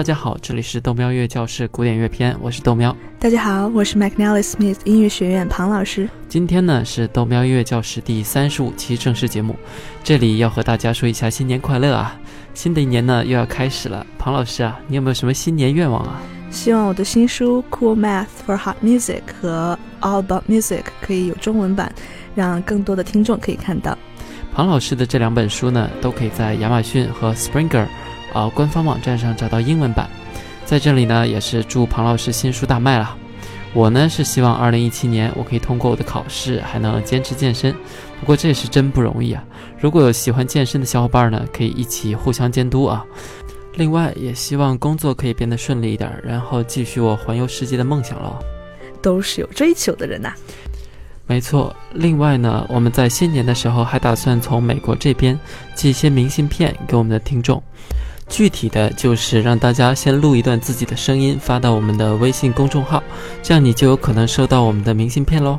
大家好，这里是豆喵乐教室古典乐篇，我是豆喵。大家好，我是 McNally Smith 音乐学院庞老师。今天呢是豆喵音乐教室第三十五期正式节目，这里要和大家说一下新年快乐啊！新的一年呢又要开始了，庞老师啊，你有没有什么新年愿望啊？希望我的新书《Cool Math for Hot Music》和《All About Music》可以有中文版，让更多的听众可以看到。庞老师的这两本书呢，都可以在亚马逊和 Springer，啊官方网站上找到英文版。在这里呢，也是祝庞老师新书大卖了。我呢是希望二零一七年我可以通过我的考试，还能坚持健身。不过这也是真不容易啊！如果有喜欢健身的小伙伴呢，可以一起互相监督啊。另外，也希望工作可以变得顺利一点，然后继续我环游世界的梦想了。都是有追求的人呐。没错。另外呢，我们在新年的时候还打算从美国这边寄一些明信片给我们的听众。具体的就是让大家先录一段自己的声音发到我们的微信公众号，这样你就有可能收到我们的明信片喽。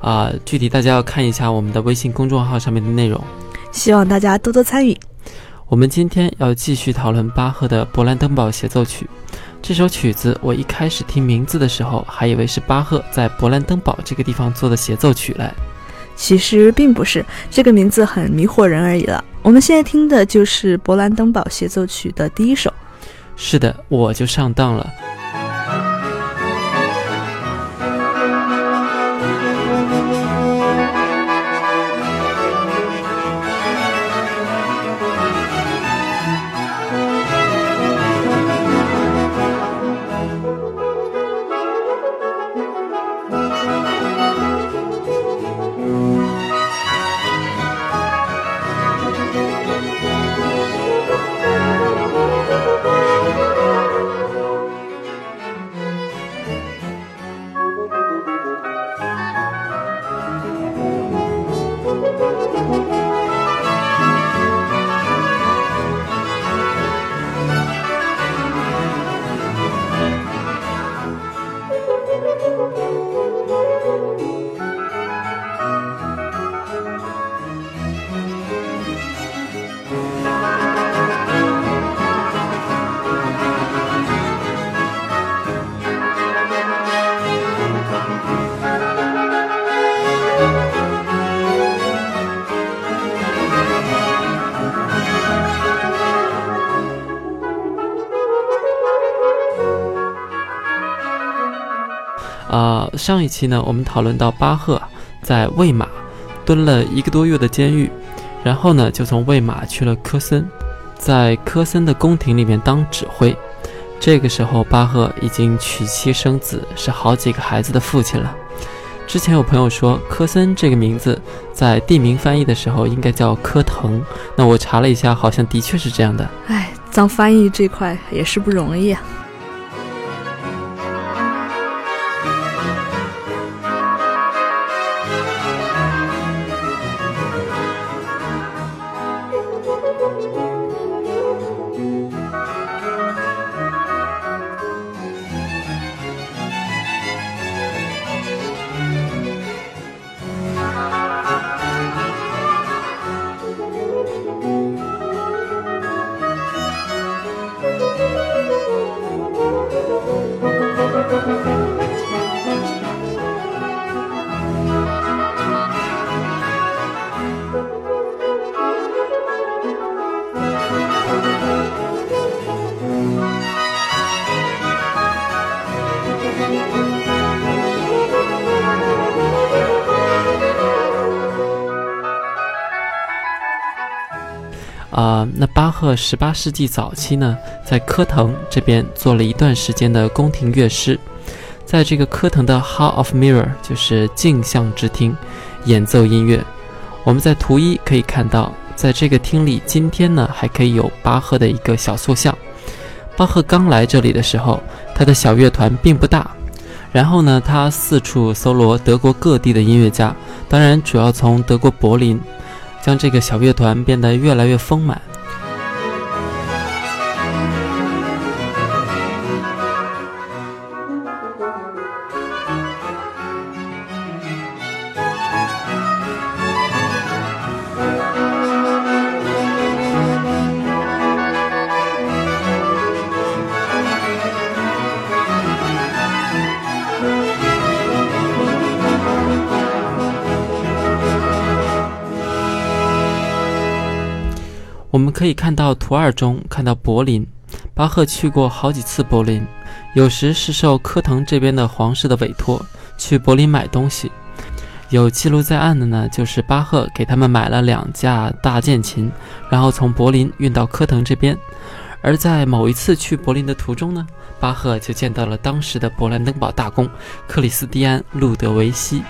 啊，具体大家要看一下我们的微信公众号上面的内容。希望大家多多参与。我们今天要继续讨论巴赫的《勃兰登堡协奏曲》这首曲子。我一开始听名字的时候，还以为是巴赫在勃兰登堡这个地方做的协奏曲嘞。其实并不是，这个名字很迷惑人而已了。我们现在听的就是《勃兰登堡协奏曲》的第一首。是的，我就上当了。上一期呢，我们讨论到巴赫在魏玛蹲了一个多月的监狱，然后呢，就从魏玛去了科森，在科森的宫廷里面当指挥。这个时候，巴赫已经娶妻生子，是好几个孩子的父亲了。之前有朋友说，科森这个名字在地名翻译的时候应该叫科腾，那我查了一下，好像的确是这样的。哎，当翻译这块也是不容易。啊，赫十八世纪早期呢，在科腾这边做了一段时间的宫廷乐师，在这个科腾的 Hall of Mirror，就是镜像之厅，演奏音乐。我们在图一可以看到，在这个厅里，今天呢还可以有巴赫的一个小塑像。巴赫刚来这里的时候，他的小乐团并不大，然后呢，他四处搜罗德国各地的音乐家，当然主要从德国柏林。将这个小乐团变得越来越丰满。我们可以看到图二中看到柏林，巴赫去过好几次柏林，有时是受科腾这边的皇室的委托去柏林买东西。有记录在案的呢，就是巴赫给他们买了两架大键琴，然后从柏林运到科腾这边。而在某一次去柏林的途中呢，巴赫就见到了当时的勃兰登堡大公克里斯蒂安·路德维希。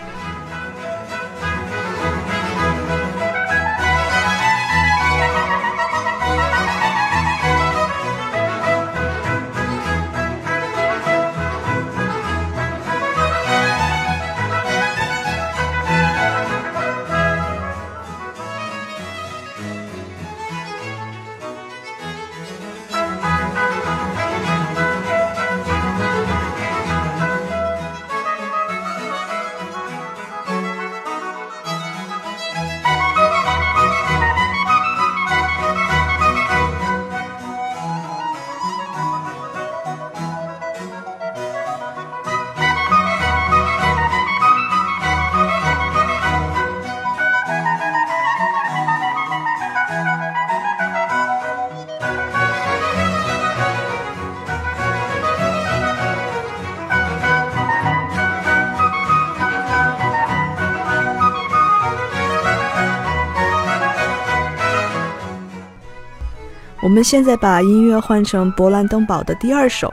我们现在把音乐换成勃兰登堡的第二首，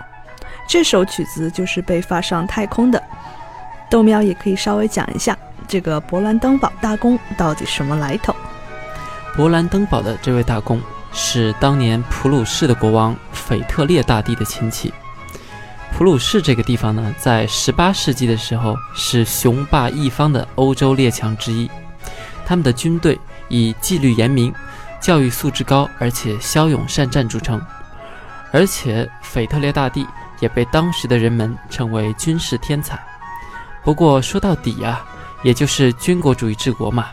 这首曲子就是被发上太空的。豆喵也可以稍微讲一下这个勃兰登堡大公到底什么来头。勃兰登堡的这位大公是当年普鲁士的国王腓特烈大帝的亲戚。普鲁士这个地方呢，在18世纪的时候是雄霸一方的欧洲列强之一，他们的军队以纪律严明。教育素质高，而且骁勇善战著称，而且腓特烈大帝也被当时的人们称为军事天才。不过说到底啊，也就是军国主义治国嘛。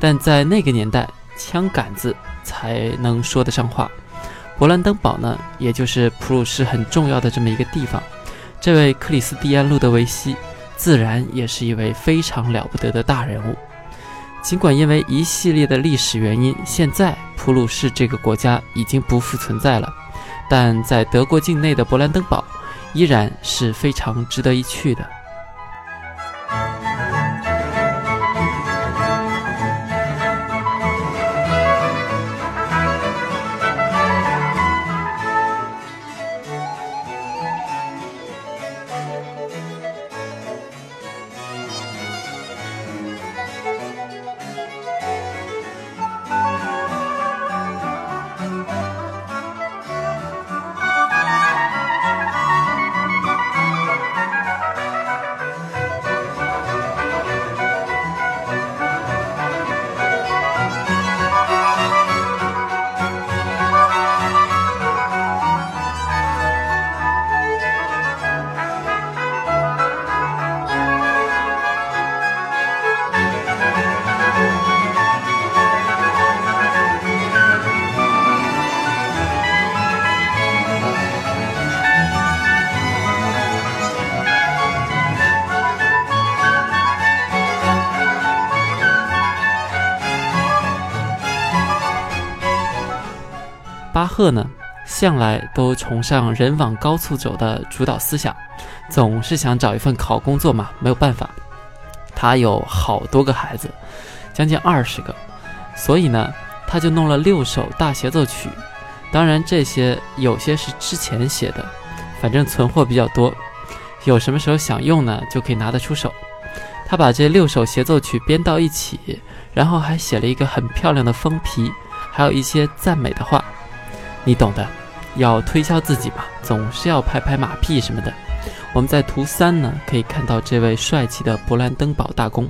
但在那个年代，枪杆子才能说得上话。勃兰登堡呢，也就是普鲁士很重要的这么一个地方。这位克里斯蒂安·路德维希，自然也是一位非常了不得的大人物。尽管因为一系列的历史原因，现在普鲁士这个国家已经不复存在了，但在德国境内的勃兰登堡依然是非常值得一去的。巴赫呢，向来都崇尚人往高处走的主导思想，总是想找一份好工作嘛。没有办法，他有好多个孩子，将近二十个，所以呢，他就弄了六首大协奏曲。当然，这些有些是之前写的，反正存货比较多，有什么时候想用呢，就可以拿得出手。他把这六首协奏曲编到一起，然后还写了一个很漂亮的封皮，还有一些赞美的话。你懂的，要推销自己嘛，总是要拍拍马屁什么的。我们在图三呢，可以看到这位帅气的勃兰登堡大公。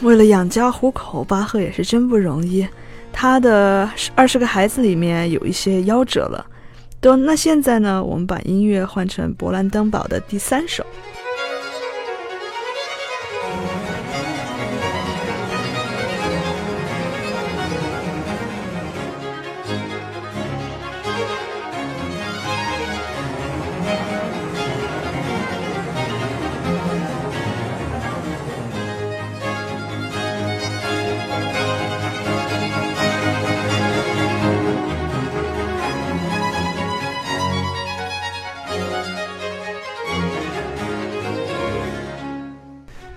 为了养家糊口，巴赫也是真不容易。他的二十个孩子里面有一些夭折了。都，那现在呢，我们把音乐换成勃兰登堡的第三首。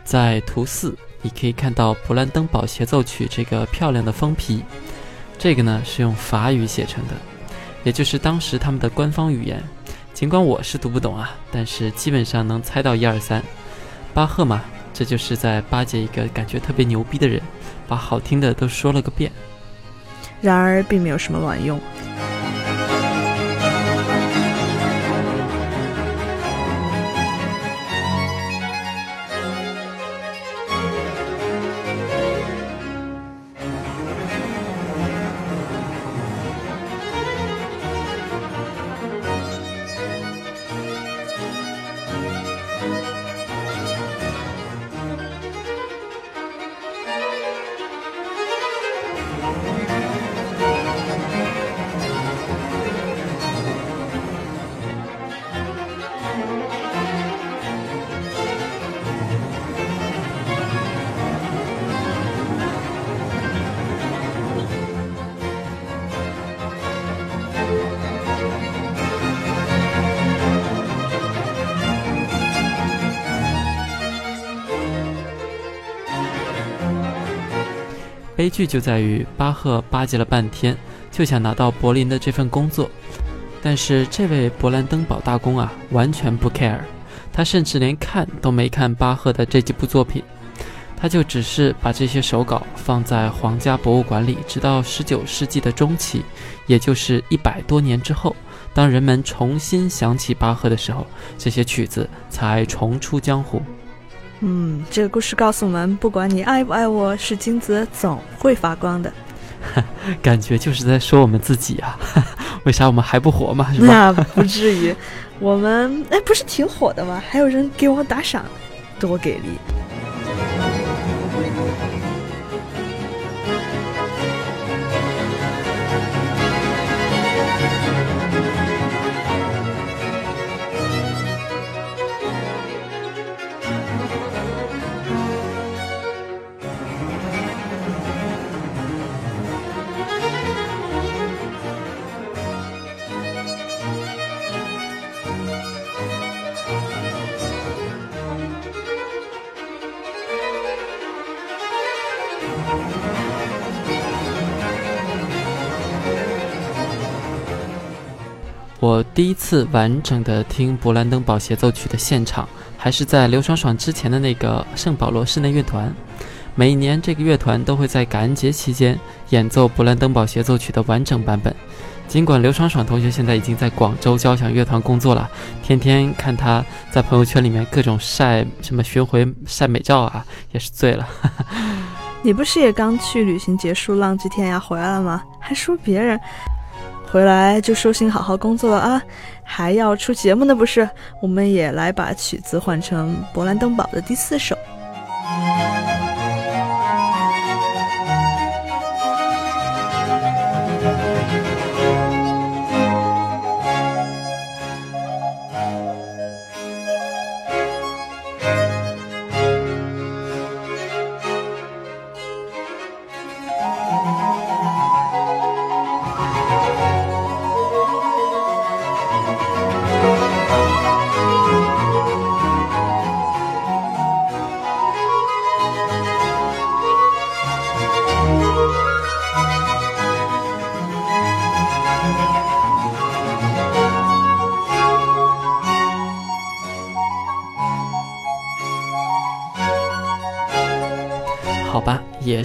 在图四，你可以看到勃兰登堡协奏曲这个漂亮的封皮，这个呢是用法语写成的，也就是当时他们的官方语言。尽管我是读不懂啊，但是基本上能猜到一二三。巴赫嘛，这就是在巴结一个感觉特别牛逼的人，把好听的都说了个遍。然而，并没有什么卵用。悲剧就在于巴赫巴结了半天，就想拿到柏林的这份工作，但是这位勃兰登堡大公啊，完全不 care，他甚至连看都没看巴赫的这几部作品，他就只是把这些手稿放在皇家博物馆里，直到十九世纪的中期，也就是一百多年之后，当人们重新想起巴赫的时候，这些曲子才重出江湖。嗯，这个故事告诉我们，不管你爱不爱我，是金子总会发光的。感觉就是在说我们自己啊，为啥我们还不火嘛？是吧？那不至于，我们哎，不是挺火的吗？还有人给我打赏，多给力！我第一次完整的听勃兰登堡协奏曲的现场，还是在刘爽爽之前的那个圣保罗室内乐团。每年这个乐团都会在感恩节期间演奏勃兰登堡协奏曲的完整版本。尽管刘爽爽同学现在已经在广州交响乐团工作了，天天看他在朋友圈里面各种晒什么巡回晒美照啊，也是醉了。你不是也刚去旅行结束浪迹天涯回来了吗？还说别人？回来就收心好好工作了啊，还要出节目呢不是？我们也来把曲子换成勃兰登堡的第四首。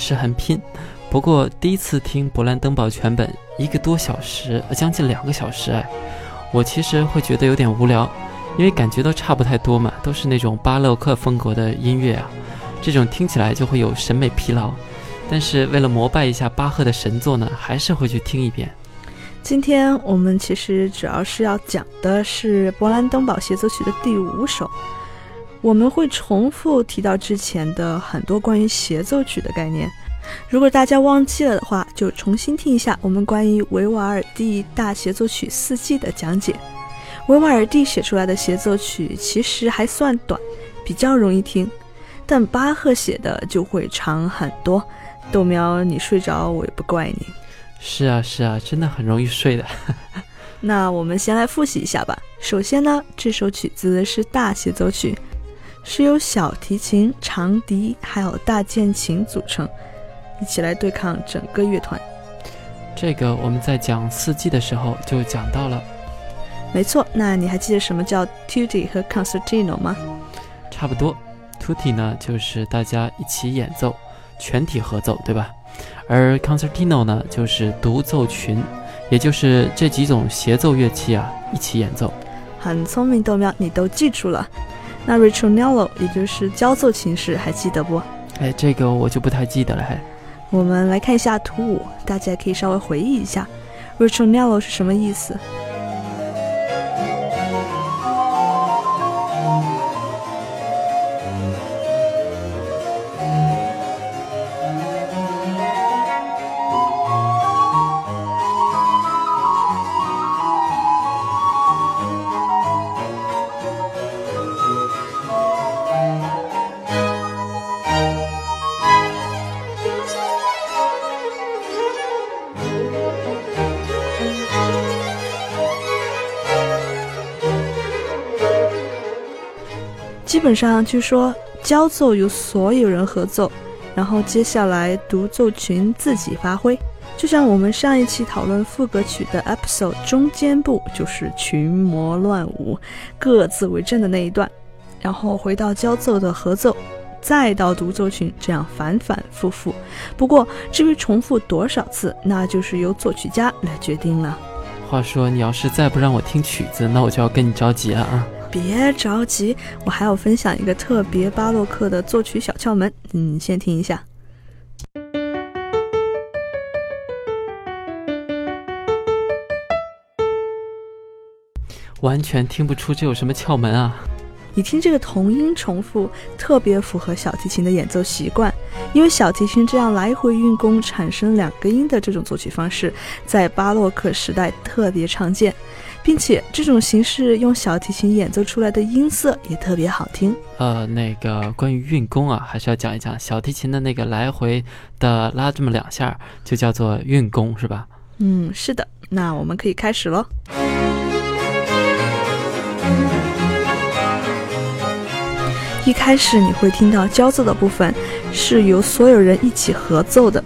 是很拼。不过第一次听勃兰登堡全本，一个多小时，将近两个小时，哎，我其实会觉得有点无聊，因为感觉都差不太多嘛，都是那种巴洛克风格的音乐啊，这种听起来就会有审美疲劳。但是为了膜拜一下巴赫的神作呢，还是会去听一遍。今天我们其实主要是要讲的是勃兰登堡协奏曲的第五首。我们会重复提到之前的很多关于协奏曲的概念。如果大家忘记了的话，就重新听一下我们关于维瓦尔第大协奏曲四季的讲解。维瓦尔第写出来的协奏曲其实还算短，比较容易听，但巴赫写的就会长很多。豆苗，你睡着我也不怪你。是啊，是啊，真的很容易睡的。那我们先来复习一下吧。首先呢，这首曲子是大协奏曲。是由小提琴、长笛还有大键琴组成，一起来对抗整个乐团。这个我们在讲四季的时候就讲到了。没错，那你还记得什么叫 tutti 和 concertino 吗？差不多，tutti 呢就是大家一起演奏，全体合奏，对吧？而 concertino 呢就是独奏群，也就是这几种协奏乐器啊一起演奏。很聪明，豆苗，你都记住了。那 ritornello 也就是交奏形式，还记得不？哎，这个我就不太记得了。还，我们来看一下图五，大家可以稍微回忆一下，ritornello 是什么意思？基本上，据说交奏由所有人合奏，然后接下来独奏群自己发挥。就像我们上一期讨论副歌曲的 episode 中间部，就是群魔乱舞，各自为政的那一段，然后回到交奏的合奏，再到独奏群，这样反反复复。不过至于重复多少次，那就是由作曲家来决定了。话说，你要是再不让我听曲子，那我就要跟你着急了啊！别着急，我还要分享一个特别巴洛克的作曲小窍门，嗯，先听一下。完全听不出这有什么窍门啊！你听这个同音重复，特别符合小提琴的演奏习惯，因为小提琴这样来回运弓产生两个音的这种作曲方式，在巴洛克时代特别常见。并且这种形式用小提琴演奏出来的音色也特别好听。呃，那个关于运弓啊，还是要讲一讲小提琴的那个来回的拉这么两下，就叫做运弓，是吧？嗯，是的。那我们可以开始喽。一开始你会听到交奏的部分是由所有人一起合奏的。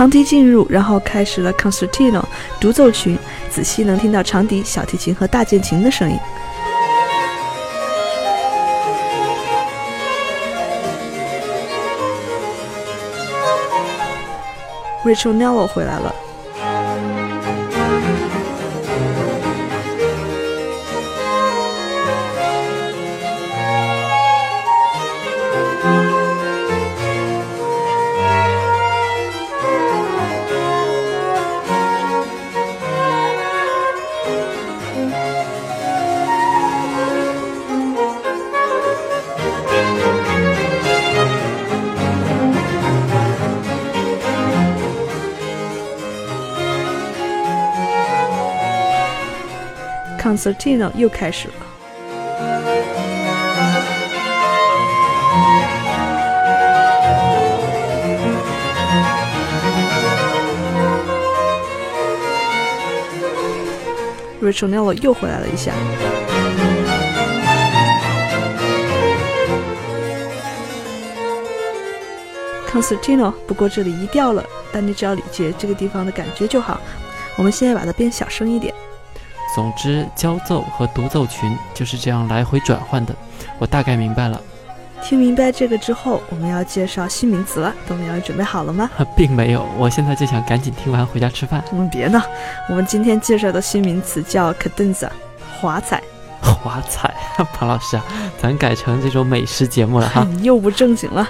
长笛进入，然后开始了 concertino 独奏群，仔细能听到长笛、小提琴和大键琴的声音。Ritornello 回来了。Concertino 又开始了。Ritornello 又回来了一下。Concertino，不过这里移调了，但你只要理解这个地方的感觉就好。我们现在把它变小声一点。总之，交奏和独奏群就是这样来回转换的。我大概明白了。听明白这个之后，我们要介绍新名词了。豆苗，准备好了吗？并没有，我现在就想赶紧听完回家吃饭。嗯，别闹。我们今天介绍的新名词叫 cadenza，华彩。华彩，庞老师啊，咱改成这种美食节目了哈。又不正经了。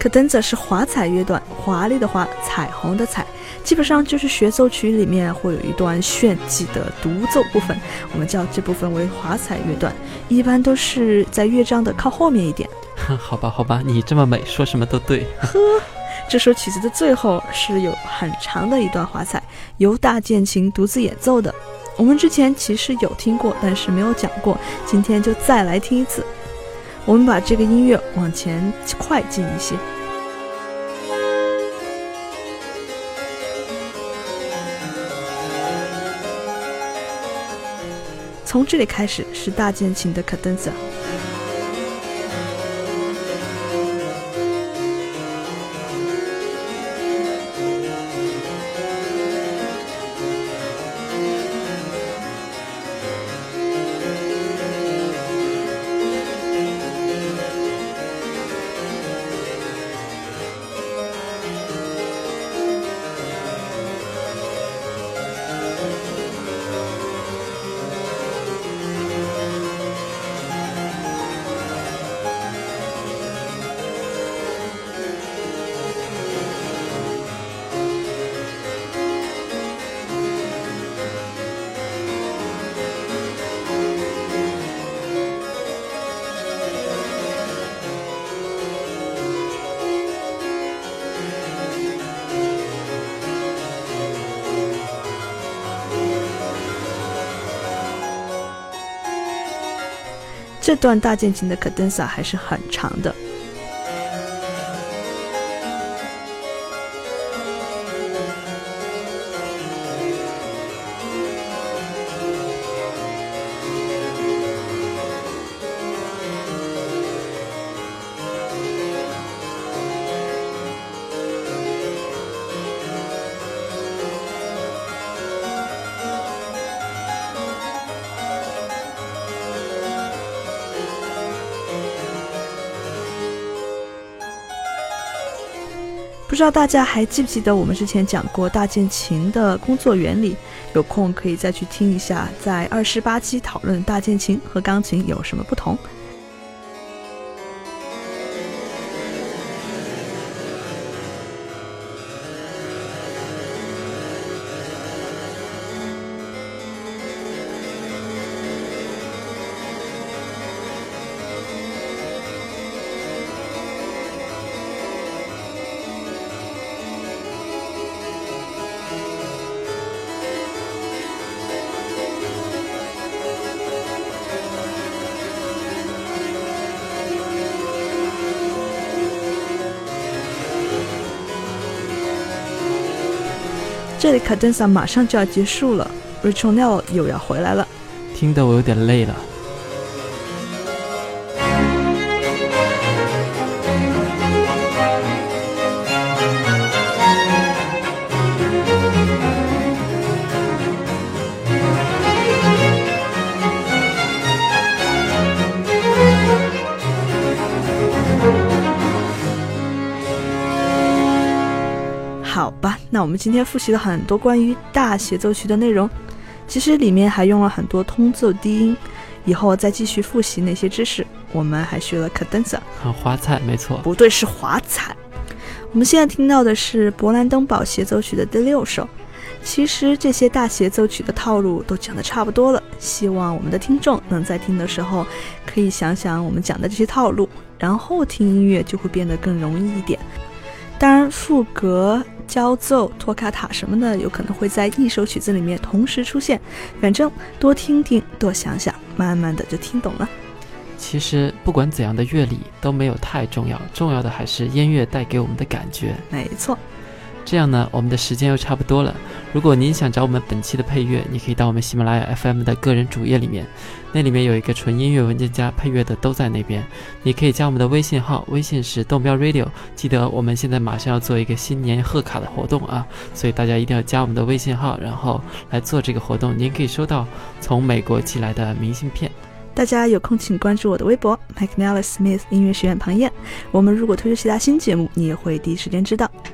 cadenza 是华彩乐段，华丽的华，彩虹的彩。基本上就是协奏曲里面会有一段炫技的独奏部分，我们叫这部分为华彩乐段，一般都是在乐章的靠后面一点。好吧，好吧，你这么美，说什么都对。呵，这首曲子的最后是有很长的一段华彩，由大键琴独自演奏的。我们之前其实有听过，但是没有讲过，今天就再来听一次。我们把这个音乐往前快进一些。从这里开始是大键琴的 cadenza。这段大键琴的 cadenza 还是很长的。不知道大家还记不记得我们之前讲过大键琴的工作原理？有空可以再去听一下，在二十八期讨论大键琴和钢琴有什么不同。这里卡顿萨马上就要结束了，Rachel Nell 又要回来了，听得我有点累了。那我们今天复习了很多关于大协奏曲的内容，其实里面还用了很多通奏低音，以后再继续复习那些知识。我们还学了 cadenza，很华彩，没错，不对，是华彩。我们现在听到的是勃兰登堡协奏曲的第六首。其实这些大协奏曲的套路都讲得差不多了，希望我们的听众能在听的时候可以想想我们讲的这些套路，然后听音乐就会变得更容易一点。当然，副歌、交奏、托卡塔什么的，有可能会在一首曲子里面同时出现。反正多听听，多想想，慢慢的就听懂了。其实不管怎样的乐理都没有太重要，重要的还是音乐带给我们的感觉。没错。这样呢，我们的时间又差不多了。如果您想找我们本期的配乐，你可以到我们喜马拉雅 FM 的个人主页里面，那里面有一个纯音乐文件夹，配乐的都在那边。你可以加我们的微信号，微信是豆喵 Radio。记得我们现在马上要做一个新年贺卡的活动啊，所以大家一定要加我们的微信号，然后来做这个活动。您可以收到从美国寄来的明信片。大家有空请关注我的微博 McNally Smith 音乐学院庞燕。我们如果推出其他新节目，你也会第一时间知道。《